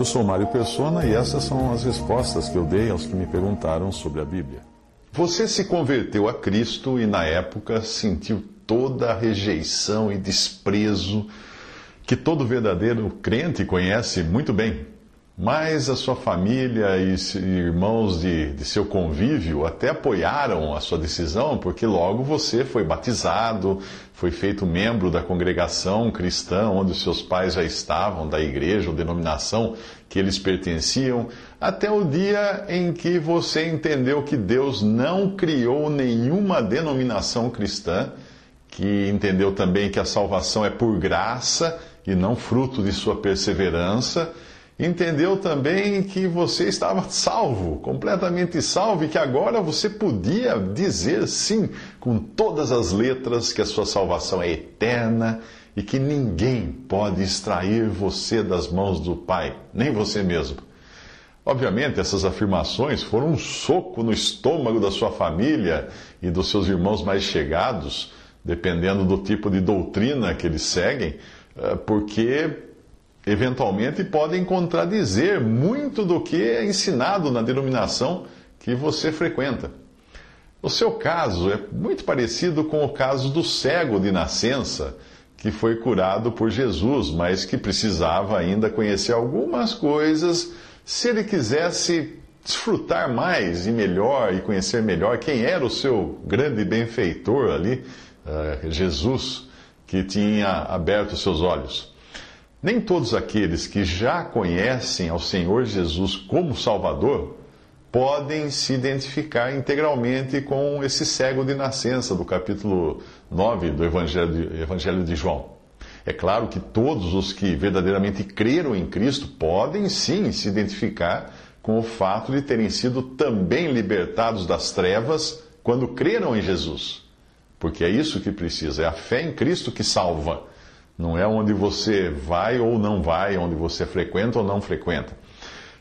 Eu sou Mário Persona e essas são as respostas que eu dei aos que me perguntaram sobre a Bíblia. Você se converteu a Cristo e na época sentiu toda a rejeição e desprezo que todo verdadeiro crente conhece muito bem. Mas a sua família e irmãos de, de, seu convívio até apoiaram a sua decisão, porque logo você foi batizado, foi feito membro da congregação cristã onde os seus pais já estavam, da igreja ou denominação que eles pertenciam, até o dia em que você entendeu que Deus não criou nenhuma denominação cristã, que entendeu também que a salvação é por graça e não fruto de sua perseverança entendeu também que você estava salvo, completamente salvo, e que agora você podia dizer sim, com todas as letras, que a sua salvação é eterna e que ninguém pode extrair você das mãos do Pai, nem você mesmo. Obviamente, essas afirmações foram um soco no estômago da sua família e dos seus irmãos mais chegados, dependendo do tipo de doutrina que eles seguem, eh, porque eventualmente podem contradizer muito do que é ensinado na denominação que você frequenta. O seu caso é muito parecido com o caso do cego de nascença, que foi curado por Jesus, mas que precisava ainda conhecer algumas coisas se ele quisesse desfrutar mais e melhor e conhecer melhor quem era o seu grande benfeitor ali, uh, Jesus, que tinha aberto seus olhos. Nem todos aqueles que já conhecem ao Senhor Jesus como Salvador podem se identificar integralmente com esse cego de nascença do capítulo 9 do Evangelho de, Evangelho de João. É claro que todos os que verdadeiramente creram em Cristo podem sim se identificar com o fato de terem sido também libertados das trevas quando creram em Jesus. Porque é isso que precisa, é a fé em Cristo que salva não é onde você vai ou não vai, onde você frequenta ou não frequenta.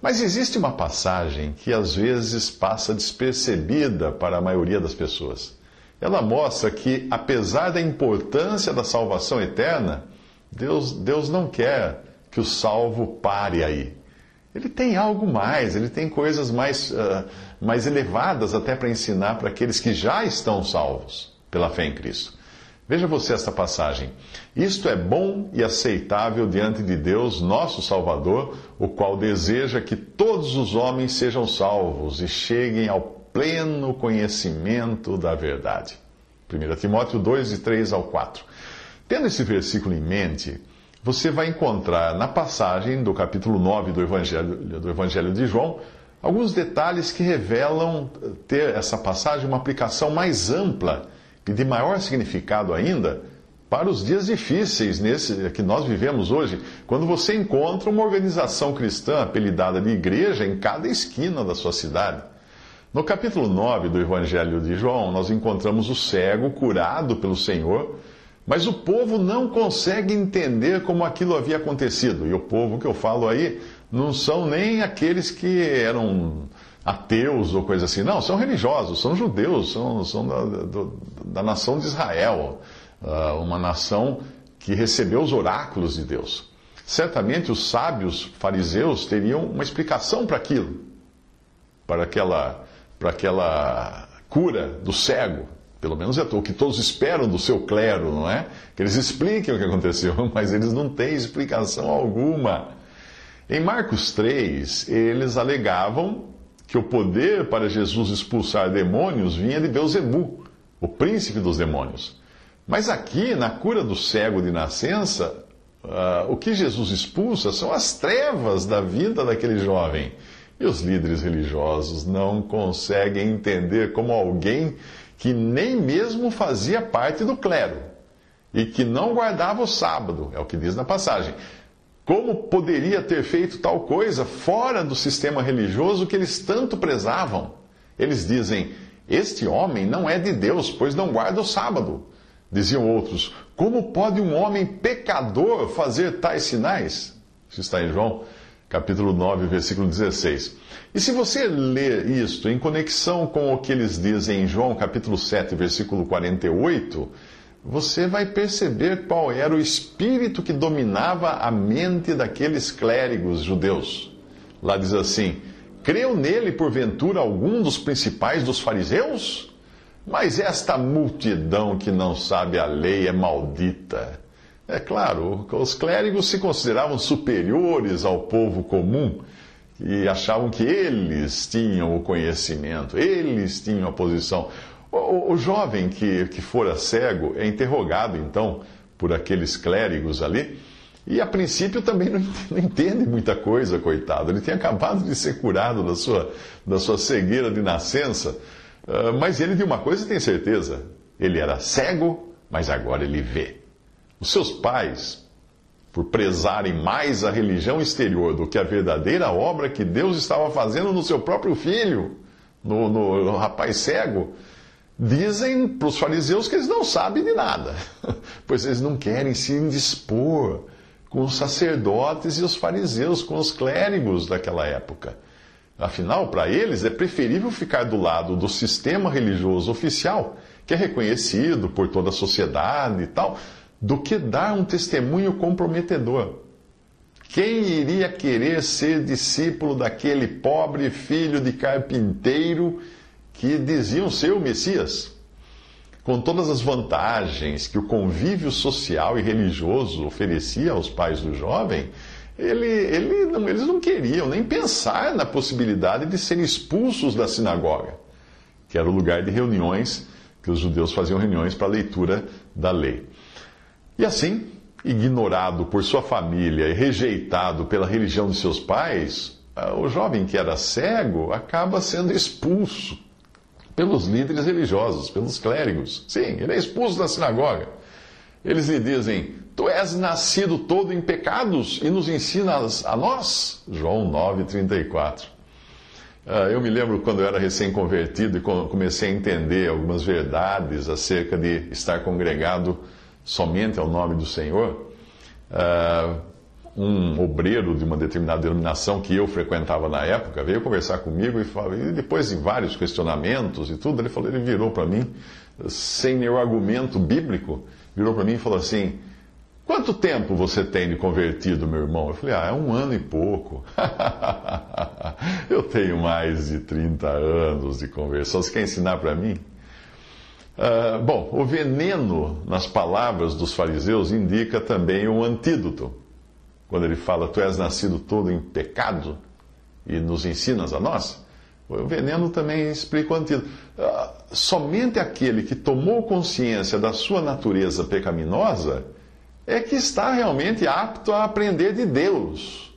Mas existe uma passagem que às vezes passa despercebida para a maioria das pessoas. Ela mostra que, apesar da importância da salvação eterna, Deus, Deus não quer que o salvo pare aí. Ele tem algo mais, ele tem coisas mais, uh, mais elevadas até para ensinar para aqueles que já estão salvos pela fé em Cristo. Veja você esta passagem. Isto é bom e aceitável diante de Deus, nosso Salvador, o qual deseja que todos os homens sejam salvos e cheguem ao pleno conhecimento da verdade. 1 Timóteo 2, de 3 ao 4. Tendo esse versículo em mente, você vai encontrar na passagem do capítulo 9 do Evangelho, do Evangelho de João alguns detalhes que revelam ter essa passagem uma aplicação mais ampla e de maior significado ainda para os dias difíceis nesse que nós vivemos hoje, quando você encontra uma organização cristã apelidada de igreja em cada esquina da sua cidade. No capítulo 9 do Evangelho de João, nós encontramos o cego curado pelo Senhor, mas o povo não consegue entender como aquilo havia acontecido. E o povo que eu falo aí não são nem aqueles que eram ateus ou coisa assim. Não, são religiosos, são judeus, são, são da, do, da nação de Israel, uh, uma nação que recebeu os oráculos de Deus. Certamente os sábios fariseus teriam uma explicação para aquilo, para aquela, para aquela cura do cego. Pelo menos é o que todos esperam do seu clero, não é? Que eles expliquem o que aconteceu, mas eles não têm explicação alguma. Em Marcos 3, eles alegavam que o poder para Jesus expulsar demônios vinha de Beuzebu, o príncipe dos demônios. Mas aqui, na cura do cego de nascença, uh, o que Jesus expulsa são as trevas da vida daquele jovem. E os líderes religiosos não conseguem entender como alguém que nem mesmo fazia parte do clero e que não guardava o sábado, é o que diz na passagem. Como poderia ter feito tal coisa fora do sistema religioso que eles tanto prezavam? Eles dizem: Este homem não é de Deus, pois não guarda o sábado. Diziam outros: Como pode um homem pecador fazer tais sinais? Isso está em João, capítulo 9, versículo 16. E se você ler isto em conexão com o que eles dizem em João, capítulo 7, versículo 48 você vai perceber qual era o espírito que dominava a mente daqueles clérigos judeus. Lá diz assim: Creu nele, porventura, algum dos principais dos fariseus? Mas esta multidão que não sabe a lei é maldita. É claro, os clérigos se consideravam superiores ao povo comum e achavam que eles tinham o conhecimento, eles tinham a posição. O, o jovem que, que fora cego é interrogado, então, por aqueles clérigos ali, e a princípio também não, entende muita coisa, coitado. Ele tinha acabado de ser curado da sua, da sua cegueira de nascença, uh, mas ele de uma coisa tem certeza: ele era cego, mas agora ele vê. Os seus pais, por prezarem mais a religião exterior do que a verdadeira obra que Deus estava fazendo no seu próprio filho, no, no, no rapaz cego, dizem para os fariseus que eles não sabem de nada, pois eles não querem se indispor com os sacerdotes e os fariseus, com os clérigos daquela época. Afinal, para eles é preferível ficar do lado do sistema religioso oficial, que é reconhecido por toda a sociedade e tal, do que dar um testemunho comprometedor. Quem iria querer ser discípulo daquele pobre filho de carpinteiro? Que diziam ser o Messias, com todas as vantagens que o convívio social e religioso oferecia aos pais do jovem, ele, ele não, eles não queriam nem pensar na possibilidade de serem expulsos da sinagoga, que era o lugar de reuniões, que os judeus faziam reuniões para a leitura da lei. E assim, ignorado por sua família e rejeitado pela religião de seus pais, o jovem que era cego acaba sendo expulso pelos líderes religiosos, pelos clérigos. Sim, ele é expulso da sinagoga. Eles lhe dizem: Tu és nascido todo em pecados e nos ensinas a nós? João 9,34. Ah, eu me lembro quando eu era recém-convertido e comecei a entender algumas verdades acerca de estar congregado somente ao nome do Senhor. Um obreiro de uma determinada denominação que eu frequentava na época veio conversar comigo e, falou, e depois de vários questionamentos e tudo, ele falou, ele virou para mim, sem nenhum argumento bíblico, virou para mim e falou assim: Quanto tempo você tem de convertido, meu irmão? Eu falei, ah, é um ano e pouco. eu tenho mais de 30 anos de conversão. Você quer ensinar para mim? Uh, bom, o veneno nas palavras dos fariseus indica também um antídoto quando ele fala, tu és nascido todo em pecado e nos ensinas a nós, o veneno também explica o antídoto. Ah, somente aquele que tomou consciência da sua natureza pecaminosa é que está realmente apto a aprender de Deus.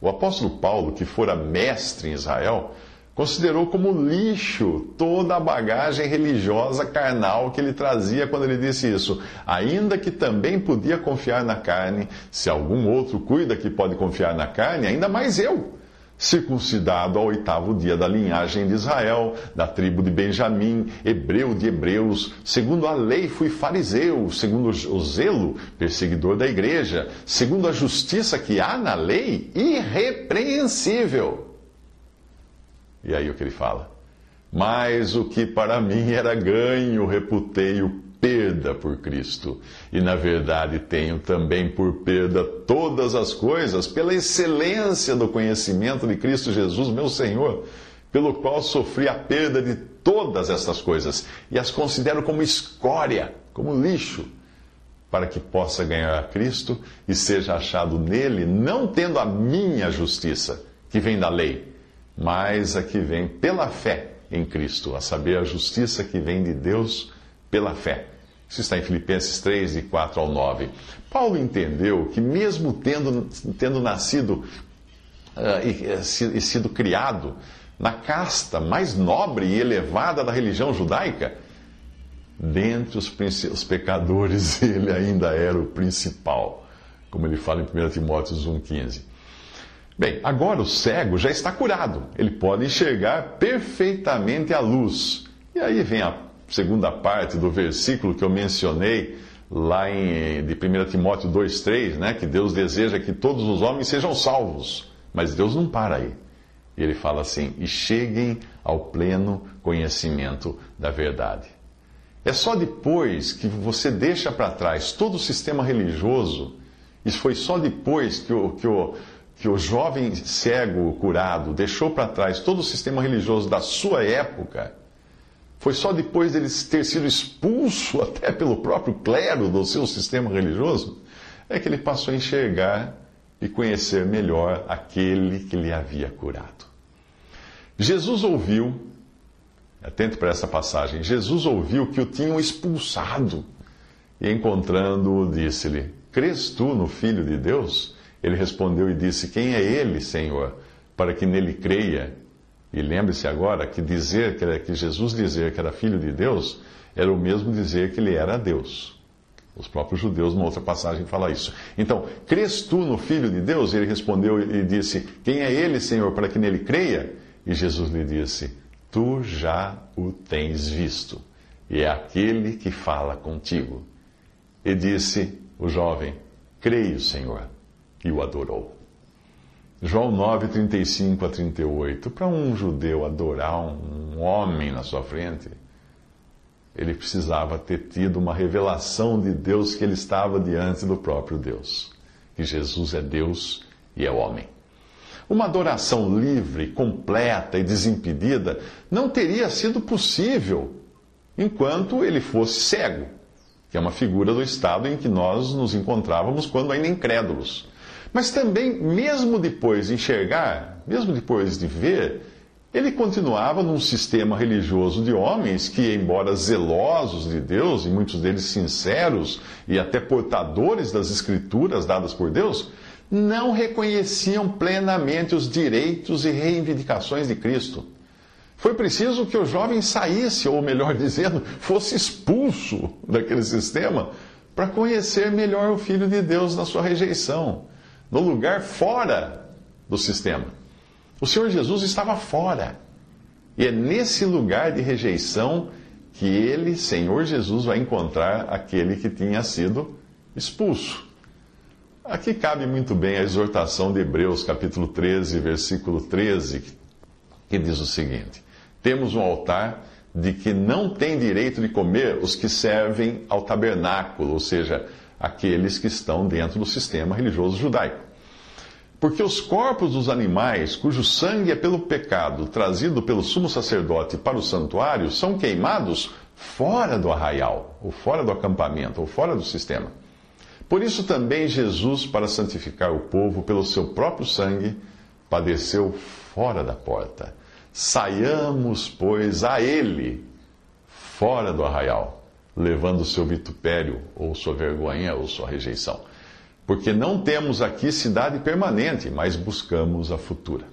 O apóstolo Paulo, que fora mestre em Israel, Considerou como lixo toda a bagagem religiosa carnal que ele trazia quando ele disse isso. Ainda que também podia confiar na carne, se algum outro cuida que pode confiar na carne, ainda mais eu. Circuncidado ao oitavo dia da linhagem de Israel, da tribo de Benjamim, hebreu de hebreus, segundo a lei fui fariseu, segundo o zelo, perseguidor da igreja, segundo a justiça que há na lei, irrepreensível. E aí o que ele fala? Mas o que para mim era ganho, reputei-o perda por Cristo. E na verdade tenho também por perda todas as coisas, pela excelência do conhecimento de Cristo Jesus, meu Senhor, pelo qual sofri a perda de todas essas coisas e as considero como escória, como lixo, para que possa ganhar a Cristo e seja achado nele, não tendo a minha justiça, que vem da lei mas a que vem pela fé em Cristo, a saber, a justiça que vem de Deus pela fé. Isso está em Filipenses 3, de 4 ao 9. Paulo entendeu que, mesmo tendo, tendo nascido uh, e, e sido criado na casta mais nobre e elevada da religião judaica, dentre os, os pecadores, ele ainda era o principal, como ele fala em 1 Timóteo 1,15. Bem, agora o cego já está curado, ele pode enxergar perfeitamente a luz. E aí vem a segunda parte do versículo que eu mencionei lá em, de 1 Timóteo 2,3, né, que Deus deseja que todos os homens sejam salvos. Mas Deus não para aí. E ele fala assim: e cheguem ao pleno conhecimento da verdade. É só depois que você deixa para trás todo o sistema religioso, isso foi só depois que o, que o, que o jovem cego curado deixou para trás todo o sistema religioso da sua época, foi só depois dele ter sido expulso até pelo próprio clero do seu sistema religioso, é que ele passou a enxergar e conhecer melhor aquele que lhe havia curado. Jesus ouviu, atento para essa passagem, Jesus ouviu que o tinham expulsado e encontrando-o disse-lhe: Crês tu no Filho de Deus? Ele respondeu e disse: Quem é ele, Senhor, para que nele creia? E lembre-se agora que dizer que, era, que Jesus dizer que era filho de Deus era o mesmo dizer que ele era Deus. Os próprios judeus, numa outra passagem, falam isso. Então, crês tu no Filho de Deus? Ele respondeu e disse: Quem é ele, Senhor, para que nele creia? E Jesus lhe disse: Tu já o tens visto, e é aquele que fala contigo. E disse o jovem: Creio, Senhor, e o adorou. João 9, 35 a 38. Para um judeu adorar um homem na sua frente ele precisava ter tido uma revelação de Deus que ele estava diante do próprio Deus, que Jesus é Deus e é homem. Uma adoração livre, completa e desimpedida não teria sido possível enquanto ele fosse cego, que é uma figura do estado em que nós nos encontrávamos quando ainda incrédulos. Mas também, mesmo depois de enxergar, mesmo depois de ver, ele continuava num sistema religioso de homens que, embora zelosos de Deus, e muitos deles sinceros e até portadores das escrituras dadas por Deus, não reconheciam plenamente os direitos e reivindicações de Cristo. Foi preciso que o jovem saísse, ou melhor dizendo, fosse expulso daquele sistema para conhecer melhor o Filho de Deus na sua rejeição, no lugar fora do sistema. O Senhor Jesus estava fora. E é nesse lugar de rejeição que ele, Senhor Jesus, vai encontrar aquele que tinha sido expulso. Aqui cabe muito bem a exortação de Hebreus, capítulo 13, versículo 13, que diz o seguinte: Temos um altar de que não tem direito de comer os que servem ao tabernáculo, ou seja, aqueles que estão dentro do sistema religioso judaico. Porque os corpos dos animais, cujo sangue é pelo pecado trazido pelo sumo sacerdote para o santuário, são queimados fora do arraial, ou fora do acampamento, ou fora do sistema. Por isso também Jesus, para santificar o povo pelo seu próprio sangue, padeceu fora da porta. Saiamos, pois, a ele, fora do arraial, levando seu vitupério, ou sua vergonha, ou sua rejeição porque não temos aqui cidade permanente, mas buscamos a futura.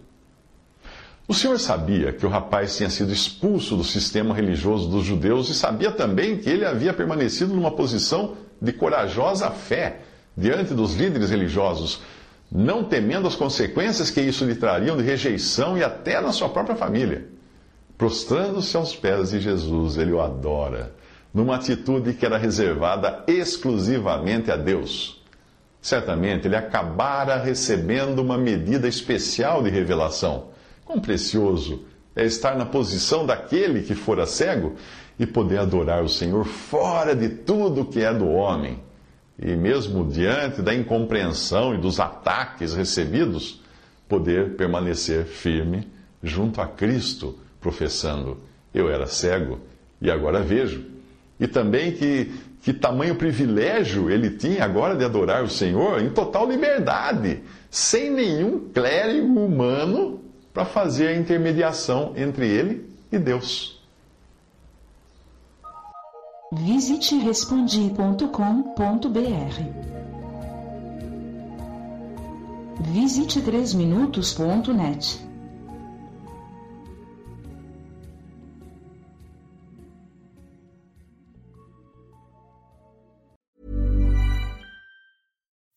O senhor sabia que o rapaz tinha sido expulso do sistema religioso dos judeus e sabia também que ele havia permanecido numa posição de corajosa fé diante dos líderes religiosos, não temendo as consequências que isso lhe trariam de rejeição e até na sua própria família. Prostrando-se aos pés de Jesus, ele o adora, numa atitude que era reservada exclusivamente a Deus Certamente ele acabara recebendo uma medida especial de revelação. Quão precioso é estar na posição daquele que fora cego e poder adorar o Senhor fora de tudo que é do homem. E mesmo diante da incompreensão e dos ataques recebidos, poder permanecer firme junto a Cristo, professando: Eu era cego e agora vejo. E também que que tamanho privilégio ele tinha agora de adorar o Senhor em total liberdade, sem nenhum clérigo humano para fazer a intermediação entre ele e Deus. Visite respondi.com.br. Visite 3minutos.net.